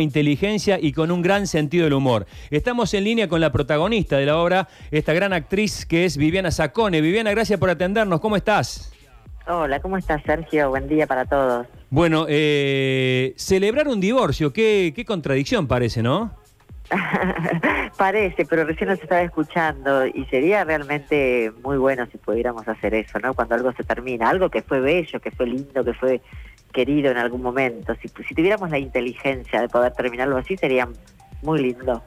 inteligencia y con un gran sentido del humor. Estamos en línea con la protagonista de la obra, esta gran actriz que es Viviana Sacone. Viviana, gracias por atendernos. ¿Cómo estás? Hola, ¿cómo estás, Sergio? Buen día para todos. Bueno, eh, celebrar un divorcio, qué, qué contradicción parece, ¿no? Parece, pero recién nos estaba escuchando y sería realmente muy bueno si pudiéramos hacer eso, ¿no? Cuando algo se termina, algo que fue bello, que fue lindo, que fue querido en algún momento. Si, si tuviéramos la inteligencia de poder terminarlo así, sería muy lindo.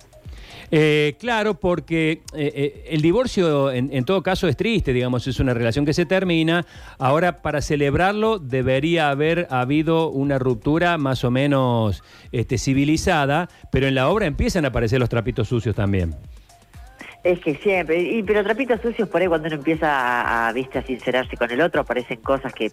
Eh, claro, porque eh, eh, el divorcio en, todo caso es triste, digamos, es una relación que se termina. Ahora, para celebrarlo, debería haber habido una ruptura más o menos este, civilizada, pero en la obra empiezan a aparecer los trapitos sucios también. Es que siempre, y, pero trapitos sucios por ahí cuando uno empieza a, ¿viste, a sincerarse con el otro, aparecen cosas que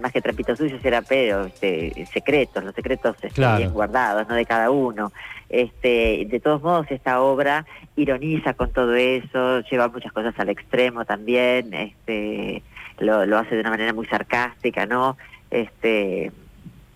más que trapitos sucios era pero este, secretos, los secretos están bien guardados, no de cada uno. Este, de todos modos, esta obra ironiza con todo eso, lleva muchas cosas al extremo también, este, lo, lo hace de una manera muy sarcástica, ¿no? Este,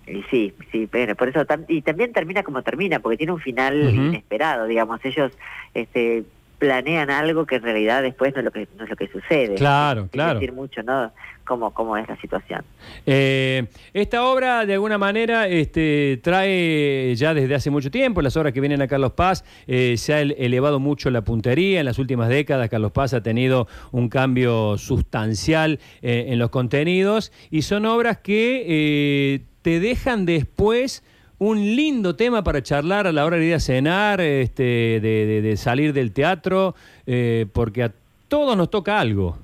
y sí, sí, pero por eso y también termina como termina, porque tiene un final inesperado, digamos, ellos este planean algo que en realidad después no es lo que, no es lo que sucede. Claro, claro. decir mucho, ¿no? Cómo, cómo es la situación. Eh, esta obra, de alguna manera, este, trae ya desde hace mucho tiempo, las obras que vienen a Carlos Paz, eh, se ha elevado mucho la puntería. En las últimas décadas, Carlos Paz ha tenido un cambio sustancial eh, en los contenidos y son obras que te dejan después un lindo tema para charlar a la hora de ir a cenar, este, de, salir del teatro, eh, porque a todos nos toca algo.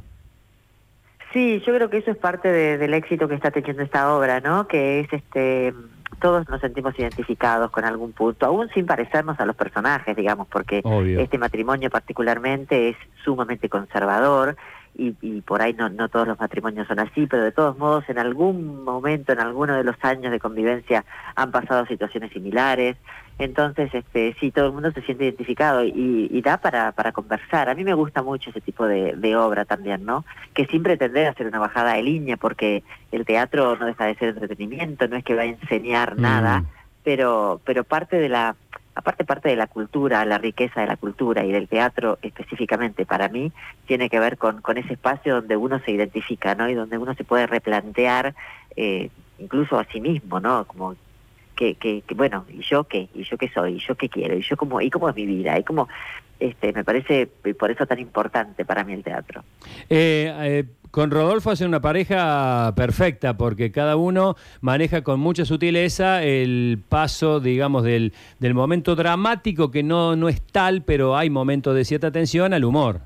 Sí, yo creo que eso es parte del éxito que está teniendo esta obra, ¿no? Que es este todos nos sentimos identificados con algún punto, aún sin parecernos a los personajes, digamos, porque este matrimonio particularmente es sumamente conservador y, por ahí no, no todos los matrimonios son así, pero de todos modos en algún momento, en alguno de los años de convivencia han pasado situaciones similares. Entonces, este, sí, todo el mundo se siente identificado y, da para, para conversar. A mí me gusta mucho ese tipo de, obra también, ¿no? Que sin pretender hacer una bajada de línea, porque el teatro no deja de ser entretenimiento, no es que va a enseñar mm. nada, pero, pero parte de la aparte parte de la cultura, la riqueza de la cultura y del teatro específicamente para mí, tiene que ver con, con ese espacio donde uno se identifica, ¿no? Y donde uno se puede replantear eh, incluso a sí mismo, ¿no? Como que, bueno, ¿y yo qué? ¿Y yo qué soy? ¿Y yo qué quiero? ¿Y yo cómo, y cómo es mi vida? Y cómo, este, me parece por eso tan importante para mí el teatro. Eh, eh, con Rodolfo hace una pareja perfecta porque cada uno maneja con mucha sutileza el paso, digamos, del, del momento dramático que no, no es tal, pero hay momentos de cierta tensión al humor.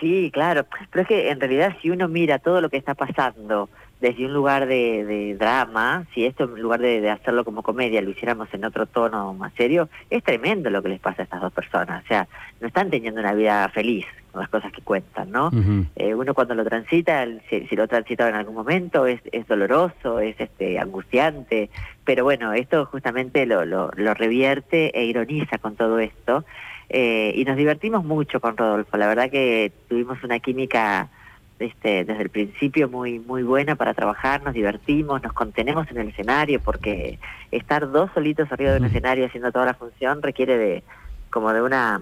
Sí, claro, pero es que en realidad si uno mira todo lo que está pasando desde un lugar de, drama, si esto en lugar de, hacerlo como comedia lo hiciéramos en otro tono más serio, es tremendo lo que les pasa a estas dos personas. O sea, no están teniendo una vida feliz con las cosas que cuentan, ¿no? Eh, uno cuando lo transita, si, lo transita en algún momento, es, es doloroso, es este angustiante, pero bueno, esto justamente lo, lo, lo revierte e ironiza con todo esto. Eh, y nos divertimos mucho con Rodolfo, la verdad que tuvimos una química este, desde el principio muy muy buena para trabajar, nos divertimos, nos contenemos en el escenario porque estar dos solitos arriba de un escenario haciendo toda la función requiere de como de una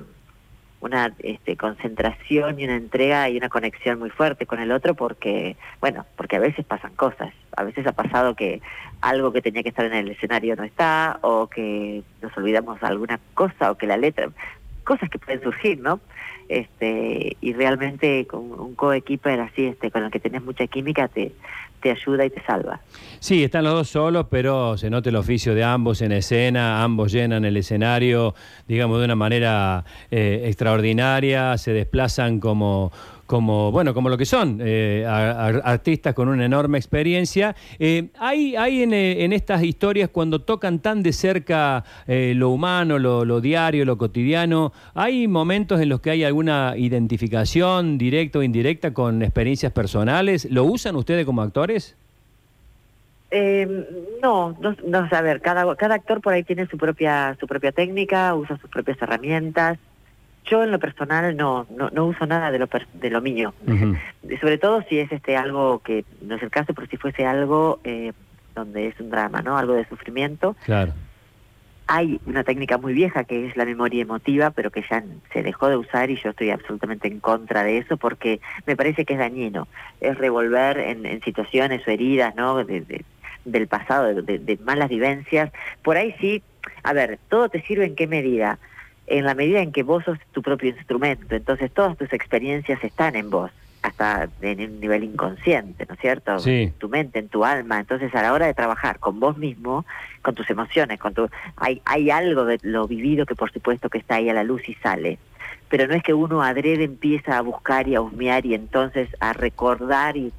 una este, concentración y una entrega y una conexión muy fuerte con el otro porque, bueno, porque a veces pasan cosas. A veces ha pasado que algo que tenía que estar en el escenario no está o que nos olvidamos de alguna cosa o que la letra cosas que pueden surgir, ¿no? Este, y realmente con un co-equiper así, este, con el que tenés mucha química, te, te ayuda y te salva. Sí, están los dos solos, pero se nota el oficio de ambos en escena, ambos llenan el escenario, digamos, de una manera eh, extraordinaria, se desplazan como como, bueno, como lo que son, eh, artistas con una enorme experiencia. Eh, hay hay eh, en, estas historias, cuando tocan tan de cerca lo humano, lo, diario, lo cotidiano, ¿hay momentos en los que hay alguna identificación directa o indirecta con experiencias personales? ¿Lo usan ustedes como actores? no, no, no, a ver, cada, cada actor por ahí tiene su propia, su propia técnica, usa sus propias herramientas. Yo en lo personal no, no, no uso nada de lo, de lo mío. Sobre todo si es este algo que no es el caso, pero si fuese algo eh, donde es un drama, ¿no? Algo de sufrimiento. Claro. hay una técnica muy vieja que es la memoria emotiva, pero que ya se dejó de usar y yo estoy absolutamente en contra de eso porque me parece que es dañino. Es revolver en, situaciones o heridas, ¿no? del pasado, de, malas vivencias. Por ahí sí, a ver, todo te sirve en qué medida. En la medida en que vos sos tu propio instrumento, entonces todas tus experiencias están en vos hasta en un nivel inconsciente, ¿no es cierto? Sí. En tu mente, en tu alma. Entonces, a la hora de trabajar con vos mismo, con tus emociones, con tu hay hay algo de lo vivido que por supuesto que está ahí a la luz y sale pero no es que uno adrede empieza a buscar y a husmear y entonces a recordar y,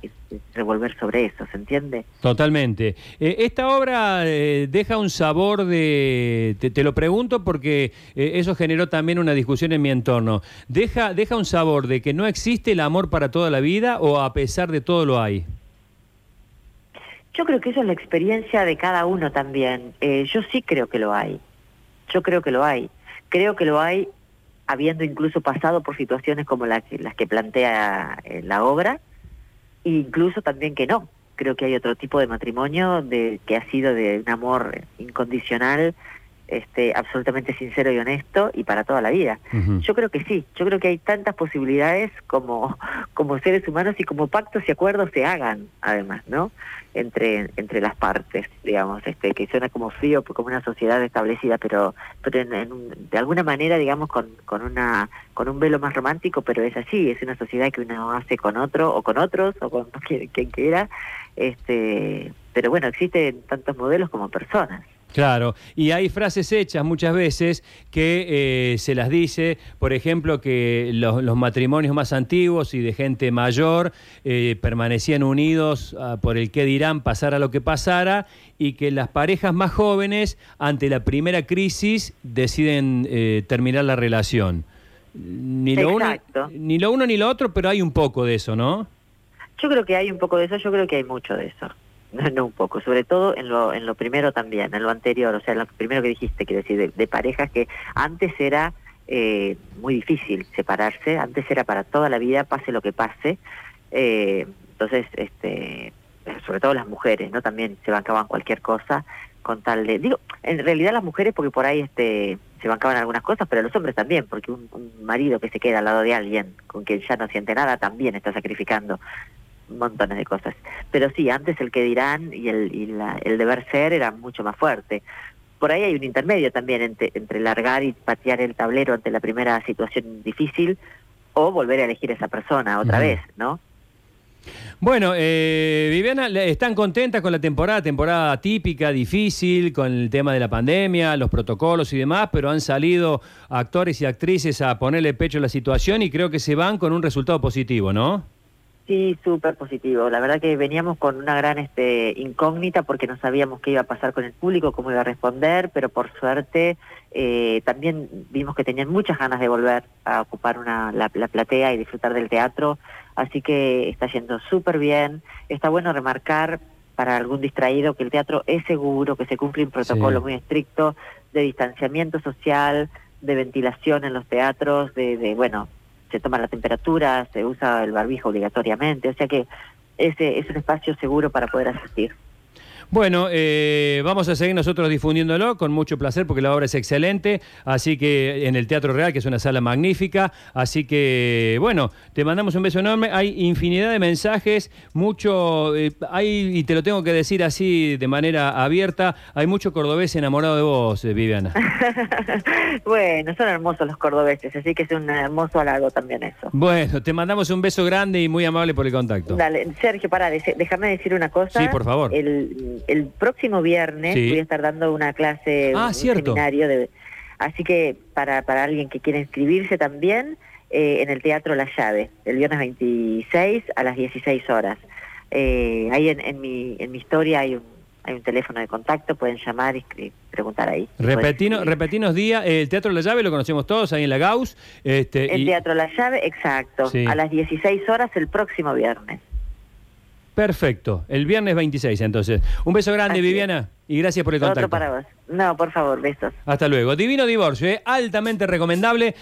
revolver sobre eso, ¿se entiende? Totalmente. Eh, esta obra eh, deja un sabor de, te, lo pregunto porque eh, eso generó también una discusión en mi entorno, deja, deja un sabor de que no existe el amor para toda la vida o a pesar de todo lo hay. Yo creo que eso es la experiencia de cada uno también. yo sí creo que lo hay. Yo creo que lo hay. Creo que lo hay habiendo incluso pasado por situaciones como las que, las que plantea eh, la obra, incluso también que no. Creo que hay otro tipo de matrimonio de, que ha sido de un amor incondicional, este, absolutamente sincero y honesto y para toda la vida. Yo creo que sí, yo creo que hay tantas posibilidades como, como seres humanos y como pactos y acuerdos se hagan, además, ¿no? entre entre las partes, digamos, este que suena como frío, como una sociedad establecida, pero pero de alguna manera, digamos, con, con una con un velo más romántico, pero es así, es una sociedad que uno hace con otro o con otros o con quien, quien quiera, este, pero bueno, existen tantos modelos como personas. Claro, y hay frases hechas muchas veces que eh, se las dice, por ejemplo, que los, matrimonios más antiguos y de gente mayor eh, permanecían unidos ah, por el que dirán, pasara lo que pasara, y que las parejas más jóvenes, ante la primera crisis, deciden eh, terminar la relación. Ni lo, uno, ni lo uno ni lo otro, pero hay un poco de eso, ¿no? Yo creo que hay un poco de eso, yo creo que hay mucho de eso. No, un poco, sobre todo en lo, en lo primero también, en lo anterior, o sea, en lo primero que dijiste, quiero decir, de, parejas que antes era eh, muy difícil separarse, antes era para toda la vida, pase lo que pase, eh, entonces, este, sobre todo las mujeres, ¿no? También se bancaban cualquier cosa con tal de, digo, en realidad las mujeres porque por ahí este se bancaban algunas cosas, pero los hombres también, porque un marido que se queda al lado de alguien con quien ya no siente nada también está sacrificando montones de cosas. Pero sí, antes el que dirán y el, y el deber ser era mucho más fuerte. Por ahí hay un intermedio también entre, entre largar y patear el tablero ante la primera situación difícil o volver a elegir a esa persona otra vez, ¿no? Bueno, eh, Viviana, ¿están contentas con la temporada? Temporada típica, difícil, con el tema de la pandemia, los protocolos y demás, pero han salido actores y actrices a ponerle pecho a la situación y creo que se van con un resultado positivo, ¿no? Sí, súper positivo. La verdad que veníamos con una gran este, incógnita porque no sabíamos qué iba a pasar con el público, cómo iba a responder, pero por suerte eh, también vimos que tenían muchas ganas de volver a ocupar una, la, platea y disfrutar del teatro, así que está yendo súper bien. Está bueno remarcar para algún distraído que el teatro es seguro, que se cumple un protocolo muy estricto de distanciamiento social, de ventilación en los teatros, de, de bueno, se toma la temperatura, se usa el barbijo obligatoriamente, o sea que ese es un espacio seguro para poder asistir. Bueno, eh, vamos a seguir nosotros difundiéndolo con mucho placer porque la obra es excelente, así que en el Teatro Real, que es una sala magnífica, así que bueno, te mandamos un beso enorme, hay infinidad de mensajes, mucho, eh, hay, y te lo tengo que decir así de manera abierta, hay mucho cordobés enamorado de vos, eh, Viviana. bueno, son hermosos los cordobeses, así que es un hermoso halago también eso. Bueno, te mandamos un beso grande y muy amable por el contacto. Dale, Sergio, para, déjame decir una cosa. Sí, por favor. El, el próximo viernes voy a estar dando una clase, ah, un seminario, de, así que para, para alguien que quiera inscribirse también, eh, en el Teatro La Llave, el viernes 26 a las 16 horas. Eh, ahí en, en, mi, en mi historia hay un, hay un teléfono de contacto, pueden llamar y preguntar ahí. Repetino, repetinos día, el Teatro La Llave lo conocemos todos, ahí en la Gauss. Este, el Teatro La Llave, exacto, a las 16 horas el próximo viernes. Perfecto, el viernes 26 entonces. Un beso grande, Viviana, y gracias por el contacto. Otro para vos. No, por favor, besos. Hasta luego. Divino Divorcio, ¿eh? altamente recomendable.